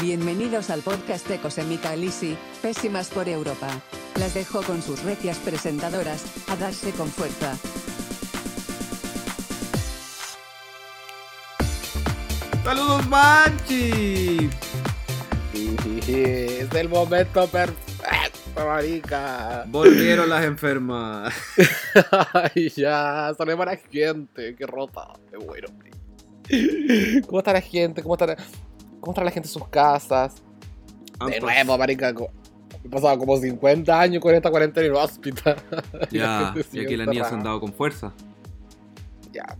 Bienvenidos al podcast de Cosemica Elisi, pésimas por Europa. Las dejo con sus recias presentadoras, a darse con fuerza. ¡Saludos, Manchi! Es el momento perfecto, marica. Volvieron las enfermas. Ay, ya, sale para gente, qué rota, qué bueno. ¿Cómo está la gente? ¿Cómo está la, cómo está la gente en sus casas? Han De pas- nuevo, marica, he pasado como 50 años con esta cuarentena en el hospital. Ya, y aquí las niñas se han dado con fuerza. Ya.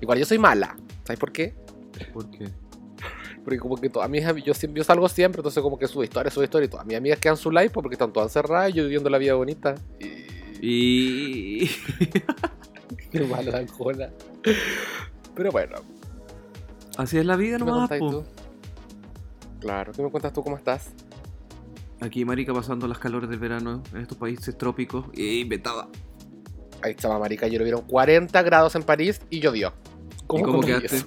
Igual yo soy mala, ¿sabes por qué? ¿Por qué? Porque como que todas mis ami- yo, yo salgo siempre, entonces como que su historia, su historia, y todas mis amigas quedan su live pues, porque están todas encerradas y yo viviendo la vida bonita. Y... Y. Qué mala. Pero bueno, Así es la vida ¿qué me nomás? Claro, ¿qué me cuentas tú? ¿Cómo estás? Aquí, marica, pasando las calores del verano en estos países trópicos. Y inventada. Ahí estaba marica, ayer vieron 40 grados en París y llovió. ¿Y cómo quedaste?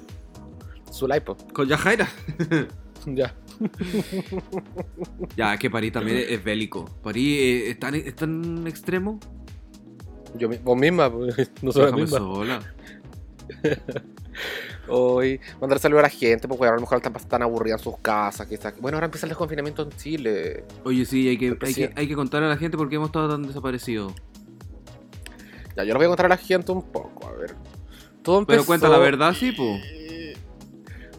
pues. Con Yajaira. Ya. Ya, que París también es, es bélico. París eh, es, tan, es tan extremo. Yo, vos misma, no soy la misma. sola. Hoy, mandar saludos a la gente, porque a lo mejor están, tan aburridas en sus casas. Que está... Bueno, ahora empieza el desconfinamiento en Chile. Oye, sí, hay que, hay, que, hay que contarle a la gente por qué hemos estado tan desaparecidos. Ya, yo les voy a contar a la gente un poco, a ver. Todo empezó... Pero cuenta la verdad, sí, po.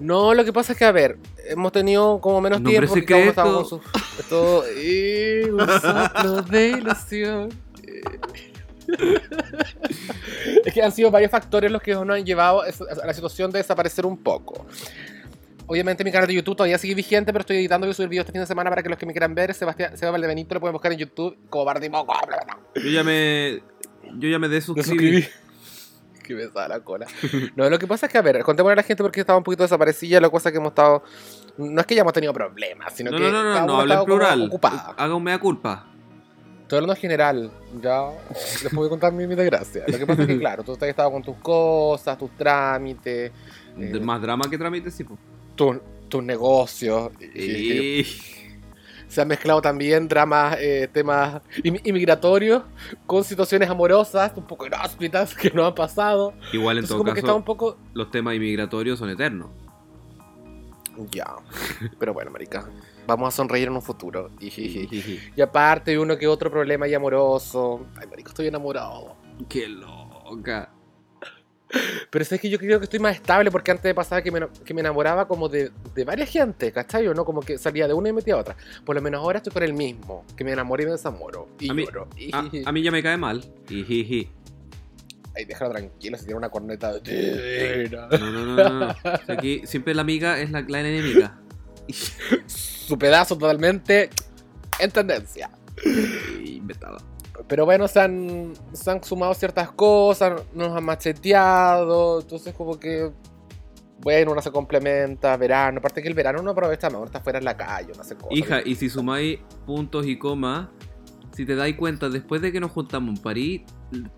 No, lo que pasa es que, a ver, hemos tenido como menos Nombre tiempo. su- Todo... un soplo de ilusión. Que han sido varios factores los que nos han llevado a la situación de desaparecer un poco. Obviamente mi canal de YouTube todavía sigue vigente, pero estoy editando y subir videos este fin de semana para que los que me quieran ver, Sebastián, Seba Valdebenito lo pueden buscar en YouTube como Bardimoco. Yo ya me. Yo ya me desuscribí. suscribí. Que me da la cola. No, lo que pasa es que, a ver, contémosle a la gente porque estaba un poquito desaparecida. La cosa que hemos estado. No es que hayamos tenido problemas, sino No, que. no, no, no, no, habla en plural. Haga un mea culpa. Todo hablando en general. Ya. Les puedo contar mi, mi desgracia. Lo que pasa es que, claro, tú has estado con tus cosas, tus trámites, Eh. Más drama que trámite, sí, po. tus negocios. y- se han mezclado también dramas, eh, temas inmigratorios con situaciones amorosas, un poco inhóspitas que nos han pasado. Igual en Entonces, todo como que está caso, un poco. los temas inmigratorios son eternos. Ya. Pero bueno, marica. Vamos a sonreír en un futuro. Y aparte, uno que otro problema y amoroso. Ay, marico, estoy enamorado. Qué loca. Pero es que yo creo que estoy más estable porque antes pasar que me, que me enamoraba como de, de varias gente, ¿cachai? ¿O ¿No? Como que salía de una y metía a otra. Por lo menos ahora estoy con el mismo, que me enamoro y me desamoro. Y A mí- a mí ya me cae mal. Ay, déjalo tranquilo, si tiene una corneta divina. No, no, no, no. no. O sea, Aquí siempre la amiga es la, la enemiga. Su pedazo totalmente en tendencia. Inventada. Pero bueno, se han, se han sumado ciertas cosas, nos han macheteado, entonces como que, bueno, uno se complementa, verano, aparte que el verano uno aprovecha mejor, está fuera en la calle, uno hace cosas. Hija, y si sumáis puntos y comas, si te dais cuenta, después de que nos juntamos en París,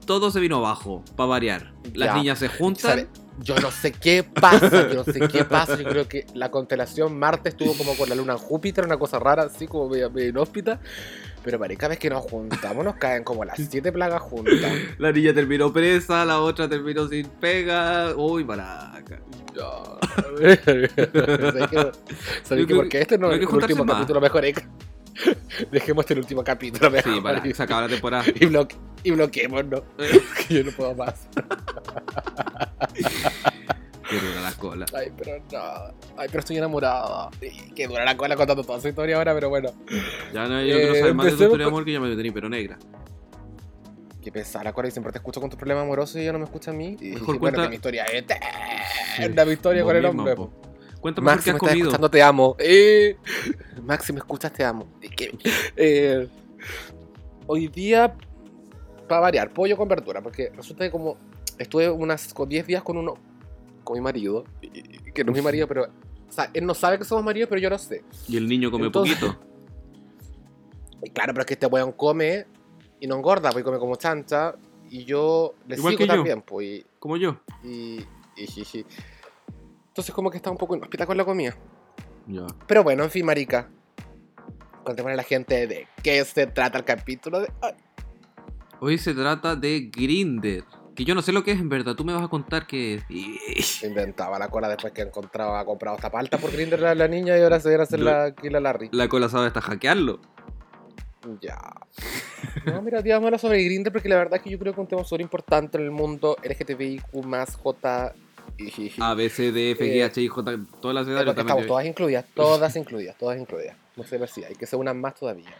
todo se vino abajo, para variar. Las Ya. niñas se juntan. ¿Sabe? Yo no sé qué pasa, yo no sé qué pasa, yo creo que la constelación Marte estuvo como con la luna en Júpiter, una cosa rara, así como medio, medio inhóspita, pero marica, cada vez que nos juntamos nos caen como las siete plagas juntas. La niña terminó presa, la otra terminó sin pega. Uy, maraca. Ya. ¿Sabes que, ¿sabes creo- porque este no no es el último más. capítulo mejor? Eh. Dejemos este el último capítulo mejor. Sí, para, se acaba la temporada. y, bloque, y bloqueémonos. que yo no puedo más. Que dura la cola. Ay, pero no. Ay, pero estoy enamorada. Que dura la cola contando toda su historia ahora, pero bueno. Ya no, yo Eh, quiero saber más de tu historia de amor que ya me tenía pero negra. Qué pesada y siempre te escucho con tus problemas amorosos y ella no me escucha a mí. Y, Mejor y bueno, cuenta- que mi historia es eterna. mi historia con el hombre. po. Cuéntame por Maxi qué me has estás comido. escuchando, te amo. Eh, Maxi, me escuchas, te amo. Y eh, hoy día, para variar, pollo con verdura, porque resulta que como estuve unas con 10 días con uno, con mi marido, y- y- que no es mi marido, pero, o sea, él no sabe que somos maridos, pero yo lo sé. Y el niño come Entonces- poquito. Y claro, pero es que este weón come y no engorda, pues y come como chancha, y yo le Igual sigo que yo. también, pues, y, Como yo. y, y jiji. Entonces como que está un poco inhóspita con la comida. Ya. Pero bueno, en fin, marica. Contémosle a la gente de qué se trata el capítulo de hoy. Hoy se trata de Grinder. Que yo no sé lo que es en verdad. Tú me vas a contar Se inventaba la cola después que encontraba, ha comprado esta palta por Grindr la, la niña y ahora se viene a hacer la, aquí la Larry. La cola sabe hasta hackearlo. Ya. No, mira, digamos hablar sobre Grindr porque la verdad es que yo creo que es un tema súper importante en el mundo LGTBIQ más J A, B, C, D, F, G, H, I, J, todas las edades porque también. estamos todas incluidas, todas incluidas, todas incluidas. No sé ver si hay que se unan más todavía.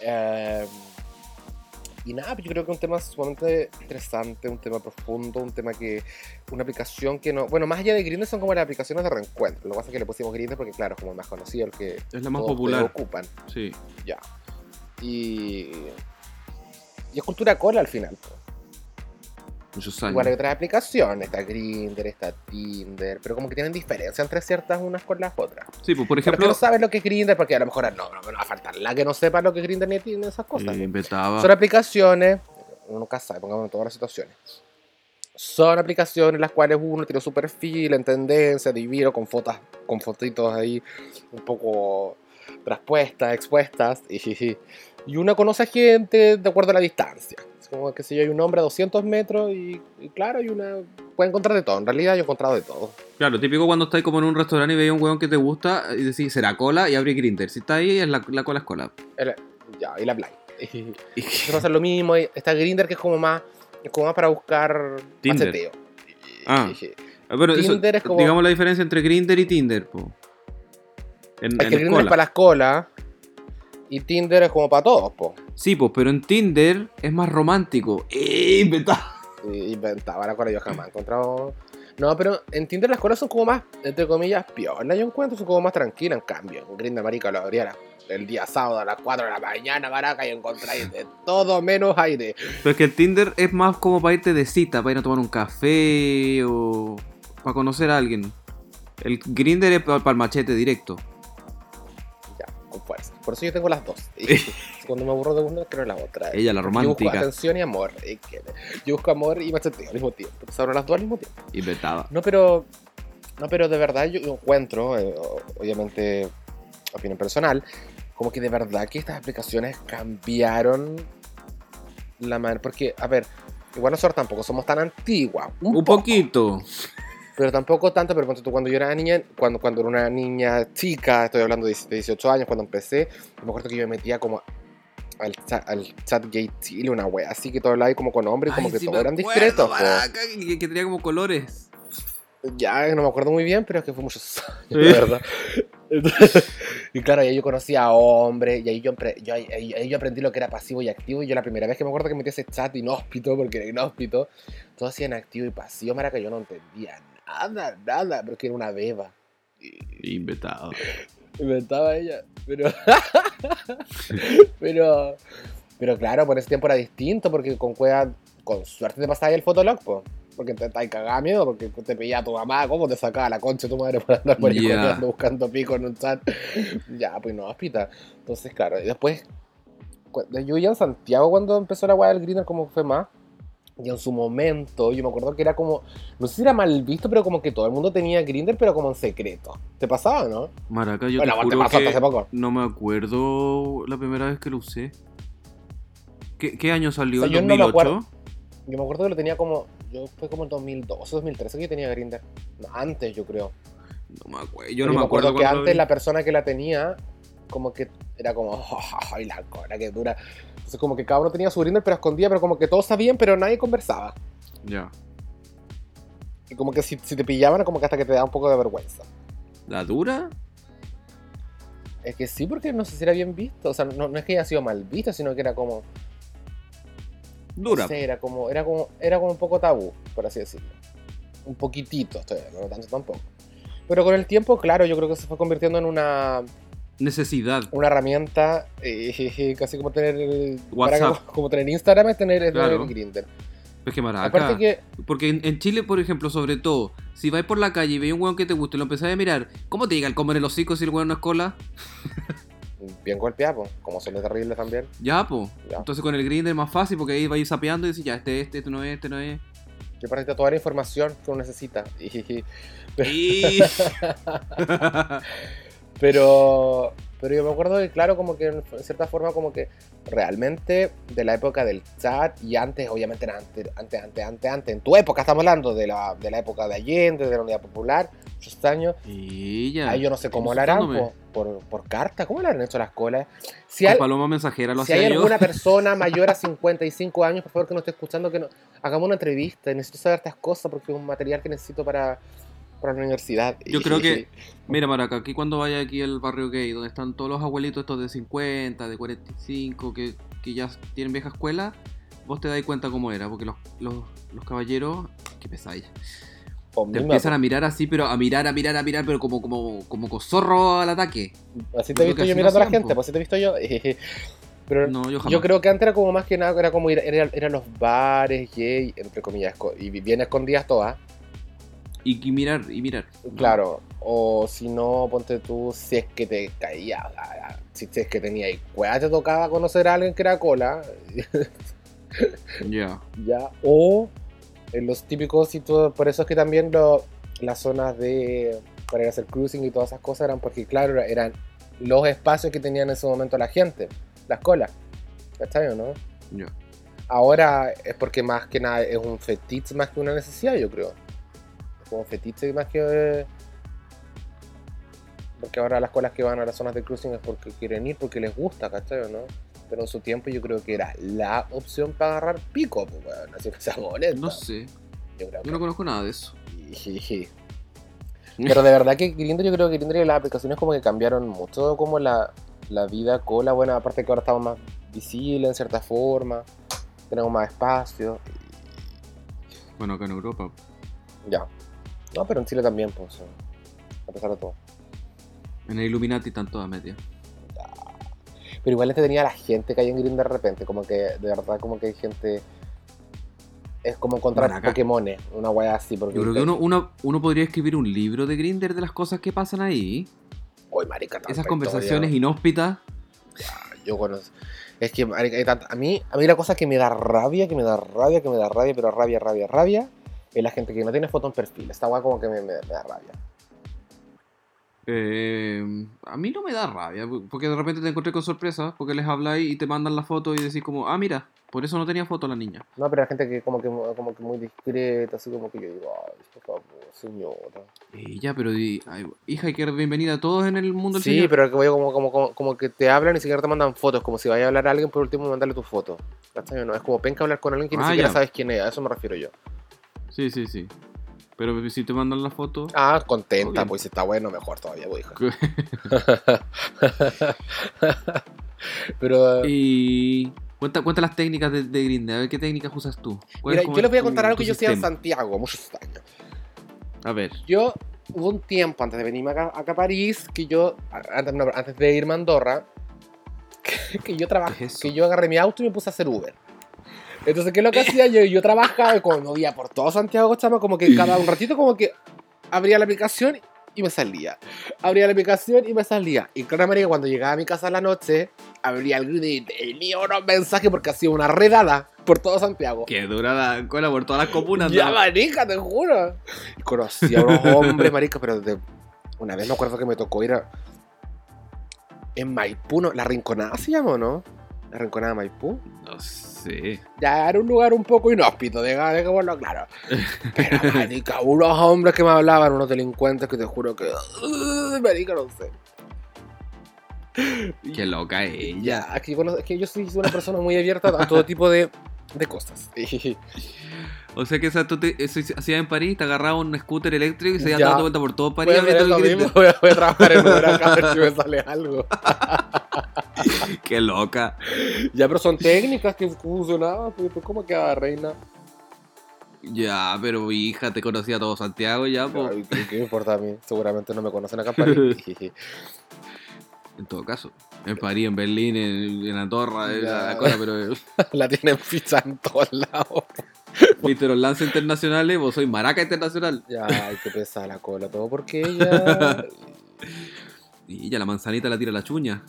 Eh, y nada, pues yo creo que es un tema sumamente interesante, un tema profundo, un tema que. Una aplicación que no. Bueno, más allá de Grindr son como las aplicaciones de reencuentro. Lo que pasa es que le pusimos Grindr porque, claro, es como el más conocido, el que Es la más todos popular. ocupan. Sí. Ya. Y. Y es cultura cola al final. Muchos años. Igual hay otras aplicaciones, está Grindr, está Tinder, pero como que tienen diferencia entre ciertas unas con las otras. Sí, pues por Ejemplo, ejemplo. no sabes lo que es Grindr, porque a lo mejor no, no, no va a faltar la que no sepa lo que es Grindr ni tiene esas cosas. eh, po. inventaba. Son aplicaciones, uno nunca sabe, pongamos en todas las situaciones. Son aplicaciones en las cuales uno tiene su perfil en tendencia, divino, con fotos, con fotitos ahí un poco traspuestas, expuestas, y, y uno conoce a gente de acuerdo a la distancia. Es como que si yo hay un hombre a 200 metros y, y claro, y una puede encontrar de todo. En realidad yo he encontrado de todo. Claro, típico cuando estás como en un restaurante y veis un hueón que te gusta y decís, será cola y abre Grinder. Si está ahí, es la, la cola es cola. El- ya, y la blind. Pasa lo mismo. Está Grinder que es como más, es como más para buscar Tinder. Ah. Bueno, eso, Tinder es como- digamos la diferencia entre Grinder y Tinder, po. En, Es en que Grindr es para las colas y Tinder es como para todos, po. Sí, pues, pero en Tinder es más romántico. ¡Eh! inventado! Inventaba la cola, yo jamás he encontrado. No, pero en Tinder las colas son como más, entre comillas, piola. Yo encuentro, son como más tranquilas. En cambio, en Grindr, marica, lo abría el día sábado a las 4 de la mañana, maraca, y encontráis de todo menos aire. Pero es que el Tinder es más como para irte de cita, para ir a tomar un café o para conocer a alguien. El Grinder es para el machete directo. Con fuerza. Por eso yo tengo las dos. Y cuando me aburro de una, creo en la otra. Ella, la Yo busco romántica. atención y amor. Yo busco amor y macheteo al mismo tiempo. Entonces abro las dos al mismo tiempo. Inventada. No, pero. No, pero de verdad yo encuentro, eh, obviamente, opinión personal, como que de verdad que estas aplicaciones cambiaron la manera. Porque, a ver, igual nosotros tampoco somos tan antiguas. Un, Un poco, poquito. Pero tampoco tanto, pero cuando yo era niña, cuando, cuando era una niña chica, estoy hablando de 18 años, cuando empecé, me acuerdo que yo me metía como al chat, al chat gay Chile, una wea, así que todo hablaba como con hombres, como Ay, que sí todos eran discretos. po. maraca, que, que tenía como colores. Ya no me acuerdo muy bien, pero es que fue muchos años, Sí. de verdad. Entonces, y claro, ahí yo conocí a hombres, y ahí yo, empre- yo, ahí, ahí- ahí yo aprendí lo que era pasivo y activo. Y yo la primera vez que me acuerdo que metí ese chat inhóspito, porque era inhóspito, todos hacían activo y pasivo, maraca, yo no entendía nada, nada, porque era una beba. Inventado. inventaba ella, pero. pero. Pero claro, por ese tiempo era distinto, porque con cueva, con suerte te pasaba ahí el fotolog, po. Porque te estabas cagada miedo, porque te pillaba tu mamá, ¿cómo te sacaba la concha de tu madre por andar por ahí copiando, buscando pico en un chat? ya, pues no, hospita. Entonces, claro, y después, yo ya en Santiago cuando empezó la weá del Greener, como fue más. Y en su momento, yo me acuerdo que era como, no sé si era mal visto, pero como que todo el mundo tenía Grindr, pero como en secreto. ¿Te pasaba, no? Maraca, yo bueno, te te juro pasó hasta que hace poco. no me acuerdo la primera vez que lo usé. ¿Qué, qué año salió? O sea, ¿El yo no me 2008? acuerdo. Yo me acuerdo que lo tenía como. Yo fue como en 2012, 2013 que yo tenía Grindr. No, antes, yo creo. No me acuerdo. Yo no me acuerdo, que cuándo lo antes la persona que la tenía, como que era como. ¡Ay, la cola que dura! Entonces, como que cada uno tenía su Grindr, pero escondía, pero como que todos sabían, pero nadie conversaba. Ya. Y como que si, si te pillaban, como que hasta que te da un poco de vergüenza. ¿La dura? Es que sí, porque no sé si era bien visto. O sea, no, no es que haya sido mal visto, sino que era como. Dura. No sé, era como, era como, era como un poco tabú, por así decirlo. Un poquitito, estoy no tanto tampoco. Pero con el tiempo, claro, yo creo que se fue convirtiendo en una, Necesidad. una herramienta, eh, casi como tener WhatsApp. para- como tener Instagram es tener, es tener Claro. Grindr. Es que maraca. Aparte que, Porque en, en Chile, por ejemplo, sobre todo, si vais por la calle y veis un hueón que te gusta y lo empezáis a mirar, ¿cómo te llega el comer en los hocico si el hueón no es cola? bien golpeado, po, como son de terribles también. Ya, po. Ya. Entonces con el grinder es más fácil porque ahí vais sapeando y decís, ya, este, este, este no es, este no es. Y aparte toda la información que uno necesita. Y- Pero, pero yo me acuerdo que, claro, como que en cierta forma, como que realmente de la época del chat y antes, obviamente, antes, antes, antes, antes, antes. En tu época, estamos hablando de la, de la época de Allende, de la Unidad Popular, muchos años. Y ya. Ahí yo no sé cómo lo harán, por, por carta. ¿Cómo lo han hecho las colas? Si hay, paloma mensajera lo si hay yo. alguna persona mayor a 55 años, por favor, que nos esté escuchando, que no, hagamos una entrevista. Necesito saber estas cosas porque es un material que necesito para, para la universidad. Yo creo que, mira, Maraca, aquí cuando vaya aquí al barrio gay, donde están todos los abuelitos estos de 50, de 45, que, que ya tienen vieja escuela, vos te das cuenta cómo era, porque los, los, los caballeros, qué pesadilla, te empiezan a mirar así, pero a mirar, a mirar, a mirar, pero como, como, como cosorro al ataque. Así te he visto yo mirando a la gente, pues así te he visto yo. Pero No, yo creo que antes era como más que nada, era como ir, era, eran los bares gay, entre comillas, y bien escondidas todas. Y, y mirar, y mirar. Claro. O si no, ponte tú, si es que te caía, sea, si es que tenía y te tocaba conocer a alguien que era cola, Ya. ya. O en los típicos sitios, por eso es que también lo- las zonas de para ir a hacer cruising y todas esas cosas eran porque, claro, eran los espacios que tenían en ese momento la gente, las colas. ¿Cachai o no? Ya. Ahora es porque más que nada es un fetiche más que una necesidad, yo creo. Como fetiche más que. Porque ahora las colas que van a las zonas de cruising es porque quieren ir, porque les gusta, ¿cachai o no? Pero en su tiempo yo creo que era la opción para agarrar pico, pues, weón, así que sea molesta. No sé. Yo creo Yo no conozco nada de eso. Pero de verdad que Grindr, yo creo que Grindr y las aplicaciones como que cambiaron mucho como la, la vida cola. Bueno, aparte que ahora estamos más visibles en cierta forma, tenemos más espacio. Bueno, acá en Europa. Ya. No, pero en Chile también, pues. A pesar de todo. En el Illuminati están todas metidas. Pero igual tenía la gente que hay en Grindr de repente. Como que, de verdad, como que hay gente. Es como encontrar Bueno, Pokémones, una wea así. Porque Yo creo que uno, uno, uno podría escribir un libro de Grinder de las cosas que pasan ahí. Uy, marica, Esas conversaciones historia. inhóspitas. Yo conozco. Es que marica, a mí, a mí la cosa que me da rabia, que me da rabia, que me da rabia, pero rabia, rabia, rabia, es la gente que no tiene foto en perfil. Esta weá como que me, me- me da rabia. Eh, a mí no me da rabia, porque de repente te encontré con sorpresa, porque les habláis y te mandan la foto y decís como, ah, mira, por eso no tenía foto la niña. No, pero la gente que como que, como que muy discreta, así como que yo digo, ay, por favor, señora. Y ya, pero ay, hija, hay que bienvenida a todos en el mundo del Sí, señor. pero que voy como, como, como, como que te hablan y ni siquiera te mandan fotos, como si vaya a hablar a alguien por último mandarle tu foto. No, es como penca hablar con alguien que ni Ah, siquiera ya. sabes quién es, a eso me refiero yo. Sí, sí, sí. Pero si te mandan la foto, Ah, contenta, pues si está bueno, mejor todavía, pues, pero... y cuenta, cuenta las técnicas de, de Grindr, a ver qué técnicas usas tú. ¿Cuál Mira, es como yo les voy a contar algo que yo hacía en? Santiago, muchos años. A ver, Yo, hubo un tiempo antes de venirme acá, acá a París, que yo, antes, no, antes de irme a Andorra, que, que yo trabajé, que yo agarré mi auto y me puse a hacer Uber. Entonces, ¿qué es lo que hacía yo? Yo trabajaba como iba por todo Santiago, chama, como que cada un ratito como que abría la aplicación y me salía. Abría la aplicación y me salía. Y claro, marica, cuando llegaba a mi casa a la noche, abría el grid y tenía unos mensajes porque hacía una redada por todo Santiago. que dura la cola por todas las comunas. Ya, ¿no? marica, te juro. Y conocí a unos hombres, marica, pero de... una vez me acuerdo que me tocó ir a... En Maipú, ¿no? La Rinconada se llama, ¿o ¿no? La Rinconada de Maipú. No sé. Ya era un lugar un poco inhóspito, deja de que bueno, claro. Pero, marica, unos hombres que me hablaban, unos delincuentes que te juro que... uh, marica, no sé. Qué loca ella. Ya, aquí, bueno, es que yo soy una persona muy abierta a todo tipo de, de cosas. O sea que esa, tú te, eso hacías en París, te agarraba un scooter eléctrico y se iban Ya. dando vuelta por todo París. Voy a mismo, voy voy trabajar en Uber acá a ver si me sale algo. Qué loca. Ya, pero son técnicas que funcionaban, pues, pues, ¿cómo queda reina? Ya, pero hija, te conocía todo Santiago ya, po. Ay, ¿qué, qué me importa a mí? Seguramente no me conocen acá en París. En todo caso. En París, en Berlín, en, en Andorra, en Ya. la cosa, pero La tienen ficha en todos lados. viste los lances internacionales, vos sois maraca internacional. Ya, hay que pesar la cola, todo porque ella... Y ya la manzanita la tira a la chuña.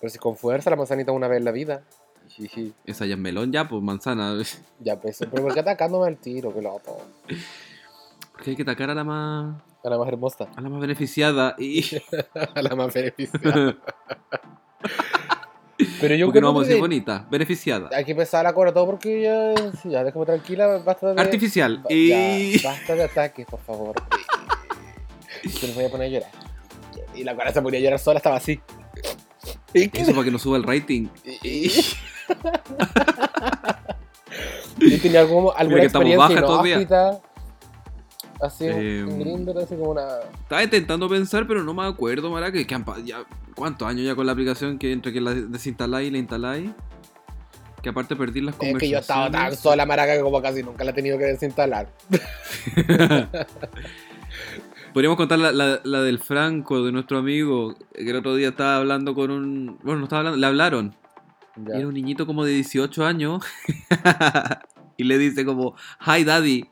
Pero si con fuerza la manzanita una vez en la vida. Esa ya es melón, ya, pues manzana. Ya, pues, pero ¿por qué atacándome al tiro? Que loco. Porque hay que atacar a la más, A la más hermosa. a la más beneficiada. Y... A la más beneficiada. Pero yo Porque no vamos a que decir bonita, beneficiada. hay que empezar a cobrar todo porque ya, ya déjame tranquila, basta de... Artificial. Y... basta de ataques, por favor. Que me voy a poner a llorar. Y la cara se ponía a llorar sola, estaba así. Eso para que no suba el rating. Y, y tenía como alguna que estamos experiencia baja inhóspita. Así Eh, en Grindr, así como una... Estaba intentando pensar, pero no me acuerdo, Mara, que, que han ya, ¿cuántos años ya con la aplicación que entre que la desinstaláis y la instaláis? Que aparte perdí las Es conversaciones. que yo estaba tan sola, maraca, que como casi nunca la he tenido que desinstalar. Podríamos contar la, la- la del Franco, de nuestro amigo, que el otro día estaba hablando con un... Bueno, no estaba hablando, le hablaron. Ya. Y era un niñito como de 18 años. y le dice como, hi daddy.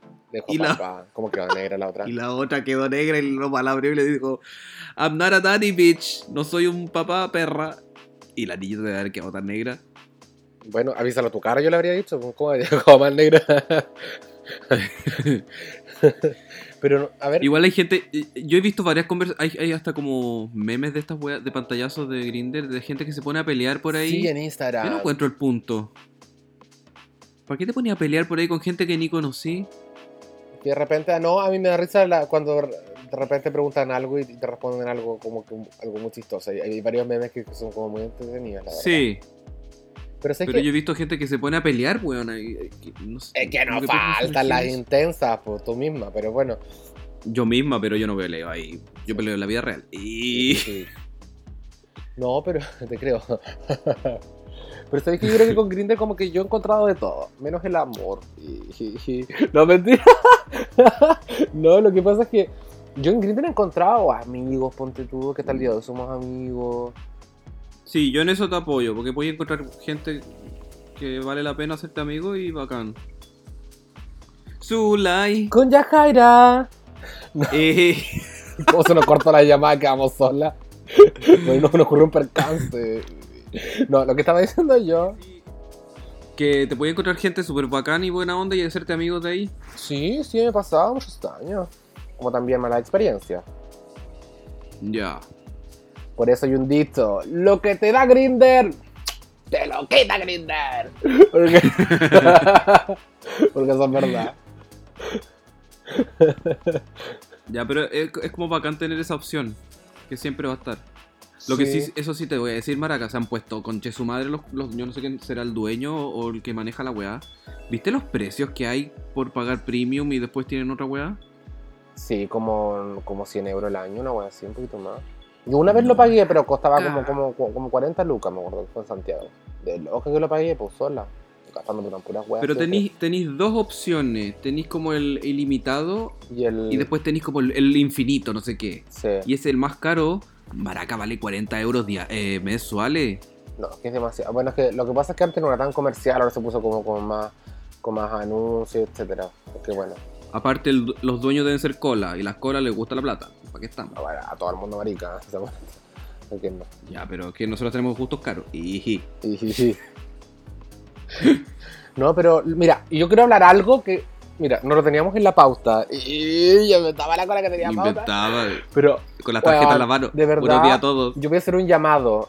Y la- papá. Como que va negra la otra. Y la otra quedó negra y lo palabrió y le dijo, I'm not a daddy bitch, no soy un papá perra. Y la niña debe haber quedado tan negra. Bueno, avísalo a tu cara, yo le habría dicho. pues, ¿Cómo como más negra? Pero, a ver, Igual hay gente, yo he visto varias conversaciones, hay, hay hasta como memes de estas weas, de pantallazos de Grinder, de gente que se pone a pelear por ahí. sí, en Yo Instagram. no encuentro el punto. ¿Para qué te ponías a pelear por ahí con gente que ni conocí? Que de repente, no, a mí me da risa la- cuando de repente preguntan algo y te responden algo como que algo muy chistoso. Hay, hay varios memes que son como muy entretenidos, la verdad. Sí, Pero sé pero que, yo he visto gente que se pone a pelear, weón. y- y- no sé, es que no faltan las intensas, pues tú misma, pero bueno. Yo misma, pero yo no peleo ahí. Yo peleo en la vida real. Y... Sí. No, pero te creo. Pero sabes que yo creo que con Grindr como que yo he encontrado de todo, menos el amor. Y- y- y- No, mentira. No, lo que pasa es que yo en Grindr he encontrado amigos, ponte tú, que tal día hoy somos amigos. Sí, yo en eso te apoyo, porque puedes encontrar gente que vale la pena hacerte amigo y bacán. Zulay. Con Yajaira. Eh, ¿Cómo se nos cortó la llamada? Quedamos solas. Bueno, nos ocurrió un percance. No, lo que estaba diciendo yo. que te puedes encontrar gente súper bacán y buena onda y hacerte amigos de ahí. Sí, sí, me he pasado muchos años. Como también mala experiencia. Ya. Por eso hay un dicho, lo que te da Grinder, te lo quita Grinder. Porque, Porque eso es verdad. Ya, pero es, es como bacán tener esa opción, que siempre va a estar. Lo que sí, eso sí te voy a decir, Maraca, se han puesto con che su madre los, los- yo no sé quién será el dueño o el que maneja la weá. ¿Viste los precios que hay por pagar premium y después tienen otra weá? Sí, como, como 100 euros el año, una wea así, un poquito más. Yo una vez lo pagué, pero costaba como, como, como 40 lucas, me acuerdo, fue en Santiago. De loca que lo pagué, pues sola. Puras weas. Pero tenéis, tenéis dos opciones. Tenéis como el ilimitado Y el... y después tenéis como el, el infinito, no sé qué. Sí. Y es el más caro. Maraca vale 40 euros eh, mensuales. No, que es demasiado. Bueno, es que lo que pasa es que antes no era tan comercial, ahora se puso como con más, con más anuncios, etcétera. Porque bueno, Aparte, el- los dueños deben ser cola y las colas les gusta la plata. ¿Para qué estamos? a, ver, a todo el mundo marica. Entiendo. Ya, pero es que nosotros tenemos gustos caros. Y. No, pero mira, yo quiero hablar algo que, mira, no lo teníamos en la pauta. Y ya me estaba la cola que tenía pauta. inventaba Pero con las tarjetas Weón, en la mano. de verdad, Buenos días a todos. yo voy a hacer un llamado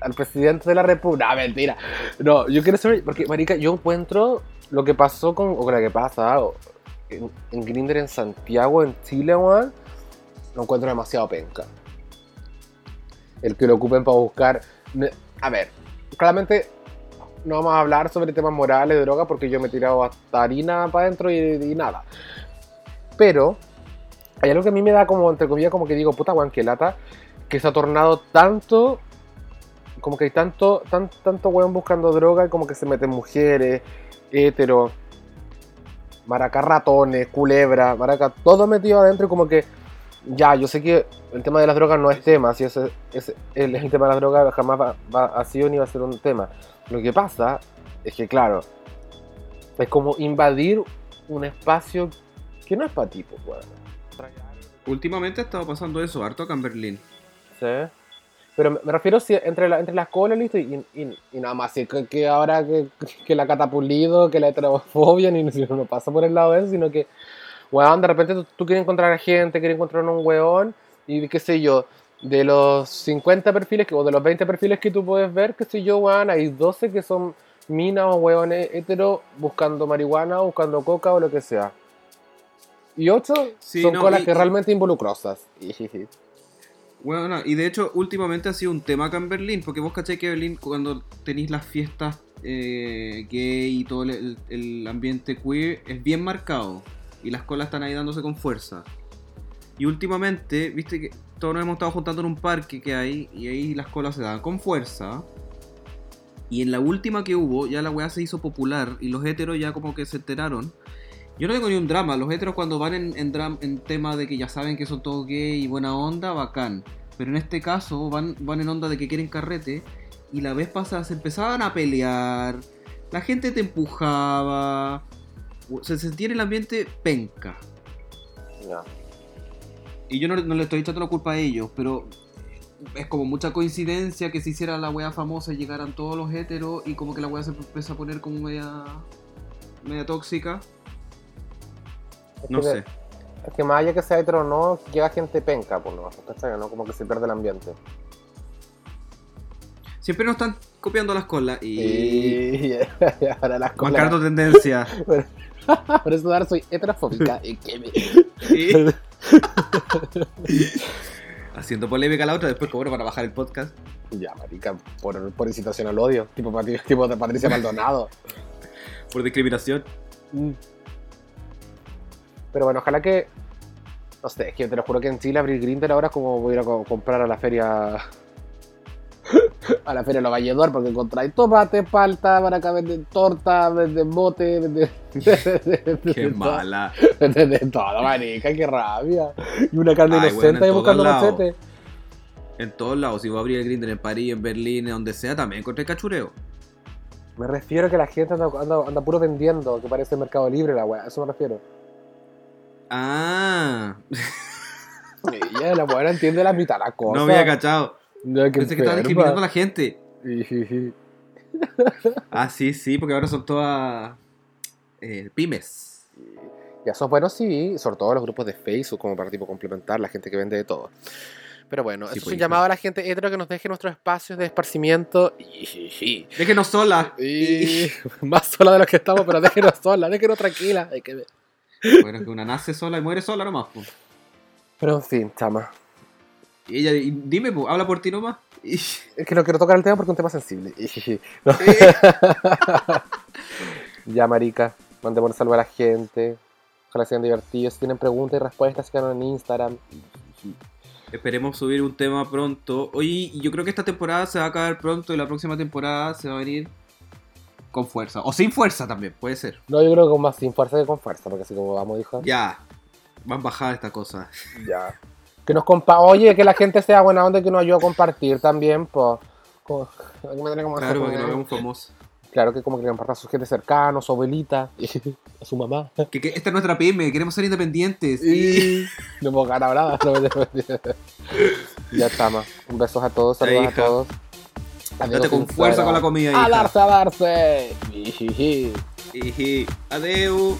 al presidente de la República. No, mentira. No, yo quiero saber, porque, marica, yo encuentro lo que pasó con, o con lo que pasa o, en, en Grindr en Santiago, en Chile, weón, lo encuentro demasiado penca. El que lo ocupen para buscar. A ver, claramente no vamos a hablar sobre temas morales de droga porque yo me he tirado hasta harina para adentro y, nada. Pero hay algo que a mí me da como, entre comillas, como que digo, puta weón, que lata, que se ha tornado tanto, como que hay tanto, tan, tanto weón buscando droga y como que se meten mujeres, hetero, maraca ratones, culebra, maraca, todo metido adentro y como que, ya, yo sé que el tema de las drogas no es tema, si ese, ese- el, el tema de las drogas jamás va, va- ha sido ni va a ser un tema. Lo que pasa es que, claro, es como invadir un espacio que no es para ti, pues, weón. Últimamente ha estado pasando eso, harto acá en Berlín. Sí. Pero me- me refiero si entre, la- entre las colas, listo, y, y, y nada más, si que, que ahora que, que la catapulido, que la heterofobia, ni si no pasa por el lado de eso, sino que, weón, de repente tú, tú quieres encontrar a gente, quieres encontrar a un weón, y qué sé yo, de los 50 perfiles, que- o de los 20 perfiles que tú puedes ver, qué sé yo, weón, hay 12 que son minas o weones hetero buscando marihuana, buscando coca o lo que sea. Y 8 Sí, son no, colas y- que realmente involucrosas. Bueno, y de hecho, últimamente ha sido un tema acá en Berlín, porque vos caché que Berlín, cuando tenéis las fiestas eh, gay y todo el- el ambiente queer, es bien marcado. Y las colas están ahí dándose con fuerza. Y últimamente, viste que todos nos hemos estado juntando en un parque que hay, y ahí las colas se dan con fuerza. Y en la última que hubo, ya la weá se hizo popular, y los heteros ya como que se enteraron. Yo no tengo ni un drama, los heteros cuando van en, en tema de que ya saben que son todos gay y buena onda, bacán. Pero en este caso van, van en onda de que quieren carrete y la vez pasada se empezaban a pelear, la gente te empujaba, se sentía en el ambiente penca. Ya. Y yo no, no le estoy echando la culpa a ellos, pero es como mucha coincidencia que se hiciera la wea famosa y llegaran todos los heteros y como que la wea se empieza a poner como media, media tóxica. Es No que sé. Es que más allá que sea hetero o no, llega gente penca, pues no, ¿cachai? ¿no? Como que se pierde el ambiente. Siempre nos están copiando las colas y... Y ahora las cosas. Marcando tendencia. Por eso ahora soy heterofóbica. me- Haciendo polémica la otra, después cobro para bajar el podcast. Ya, marica, por, por incitación al odio. Tipo, tipo de Patricia Maldonado. Por discriminación. Mm. Pero bueno, ojalá que. No sé, es que te lo juro que en Chile abrir Grindr ahora es como voy a ir a co- comprar a la feria. A la feria de Valledor, porque encontráis tomate, palta, para acá venden torta, venden bote, venden. Qué mala. Venden de todo, marica, qué rabia. Y una carne Ay, inocente bueno, buscando machete. En todos lados. Si voy a abrir el Grindr en París, en Berlín, en donde sea, también encontré cachureo. Me refiero a que la gente anda, anda, anda puro vendiendo, que parece Mercado Libre la weá, a eso me refiero. Ah. Ella, la weá entiende la mitad de la cosa. No había cachado. No, qué Pensé que estaba enferma. discriminando a la gente. Ah, sí, sí, porque ahora son todas eh, pymes. Ya son buenos, sí, sobre todo los grupos de Facebook, como para tipo complementar la gente que vende de todo. Pero bueno, Sí, eso es pues, un llamado a la gente hetero que nos deje nuestros espacios de esparcimiento. Déjenos sola. Y más sola de los que estamos, pero déjenos sola, déjenos tranquila. Hay que. Bueno, que una nace sola y muere sola nomás. pues. Pero en fin, chama. Y ella, dime, habla por ti nomás. Es que no quiero tocar el tema porque es un tema sensible. No. Ya, marica, mandemos salud a la gente. Ojalá sean divertidos. Si tienen preguntas y respuestas, síganos en Instagram. Esperemos subir un tema pronto. Oye, yo creo que esta temporada se va a acabar pronto y la próxima temporada se va a venir con fuerza. O sin fuerza también, puede ser. No, yo creo que más sin fuerza que con fuerza, porque así como vamos, dijo. Ya, van bajada esta cosa. Ya. Que nos compa Oye, que la gente sea buena onda y que nos ayude a compartir también, pues. Como, como- Claro, para que nos hagamos famosos. Claro que como que comparta a su gente cercana, su abuelita, a su mamá. Que, que esta es nuestra pyme, queremos ser independientes. Y no puedo ganar nada. no ya estamos. Un besos a todos, saludos a todos. Date con fuerza con la comida, A hija. darse, a darse. Jijiji. Iji, Adeu.